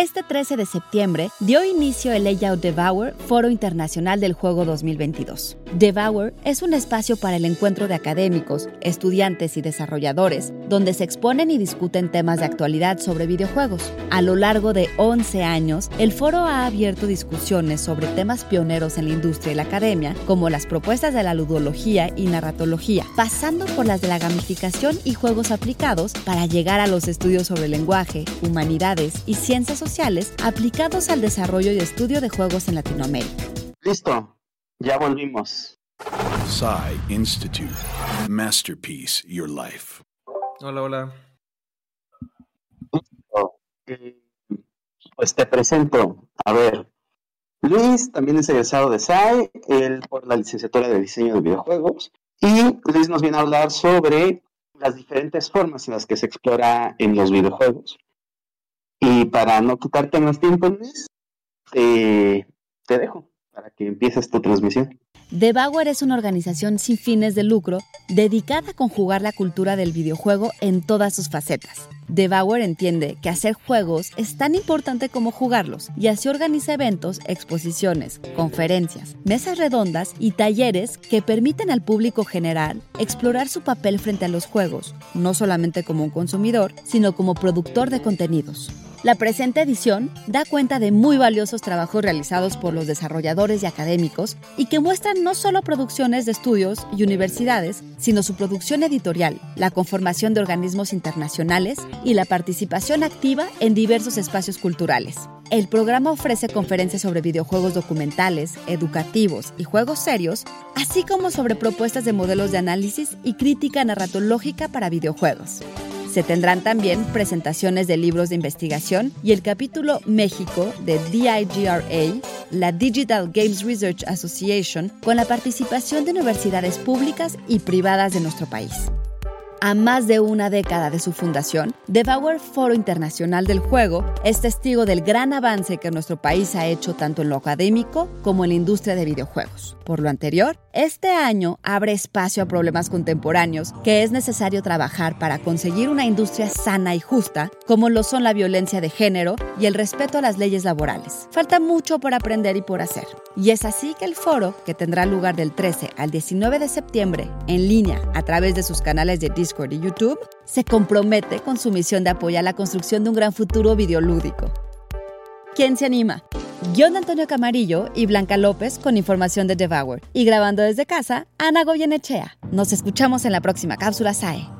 Este 13 de septiembre dio inicio el Layout Devour, Foro Internacional del Juego 2022. Devour es un espacio para el encuentro de académicos, estudiantes y desarrolladores, donde se exponen y discuten temas de actualidad sobre videojuegos. A lo largo de 11 años, el foro ha abierto discusiones sobre temas pioneros en la industria y la academia, como las propuestas de la ludología y narratología, pasando por las de la gamificación y juegos aplicados para llegar a los estudios sobre lenguaje, humanidades y ciencias sociales aplicados al desarrollo y estudio de juegos en Latinoamérica. Listo, ya volvimos. Psy Institute. Masterpiece Your Life. Hola, hola. Pues te presento. A ver, Luis también es egresado de SAI, él por la licenciatura de diseño de videojuegos. Y Luis nos viene a hablar sobre las diferentes formas en las que se explora en los videojuegos. Y para no quitarte más tiempo, Luis, te, te dejo para que empieces tu transmisión. Devour es una organización sin fines de lucro dedicada a conjugar la cultura del videojuego en todas sus facetas. Devour entiende que hacer juegos es tan importante como jugarlos y así organiza eventos, exposiciones, conferencias, mesas redondas y talleres que permiten al público general explorar su papel frente a los juegos, no solamente como un consumidor, sino como productor de contenidos. La presente edición da cuenta de muy valiosos trabajos realizados por los desarrolladores y académicos y que muestran no solo producciones de estudios y universidades, sino su producción editorial, la conformación de organismos internacionales y la participación activa en diversos espacios culturales. El programa ofrece conferencias sobre videojuegos documentales, educativos y juegos serios, así como sobre propuestas de modelos de análisis y crítica narratológica para videojuegos. Se tendrán también presentaciones de libros de investigación y el capítulo México de DIGRA, la Digital Games Research Association, con la participación de universidades públicas y privadas de nuestro país. A más de una década de su fundación, Devour Foro Internacional del Juego es testigo del gran avance que nuestro país ha hecho tanto en lo académico como en la industria de videojuegos. Por lo anterior, este año abre espacio a problemas contemporáneos que es necesario trabajar para conseguir una industria sana y justa, como lo son la violencia de género y el respeto a las leyes laborales. Falta mucho por aprender y por hacer. Y es así que el foro, que tendrá lugar del 13 al 19 de septiembre en línea a través de sus canales de Y YouTube, se compromete con su misión de apoyar la construcción de un gran futuro videolúdico. ¿Quién se anima? Guión de Antonio Camarillo y Blanca López con información de Devour. Y grabando desde casa, Ana Goyenechea. Nos escuchamos en la próxima cápsula SAE.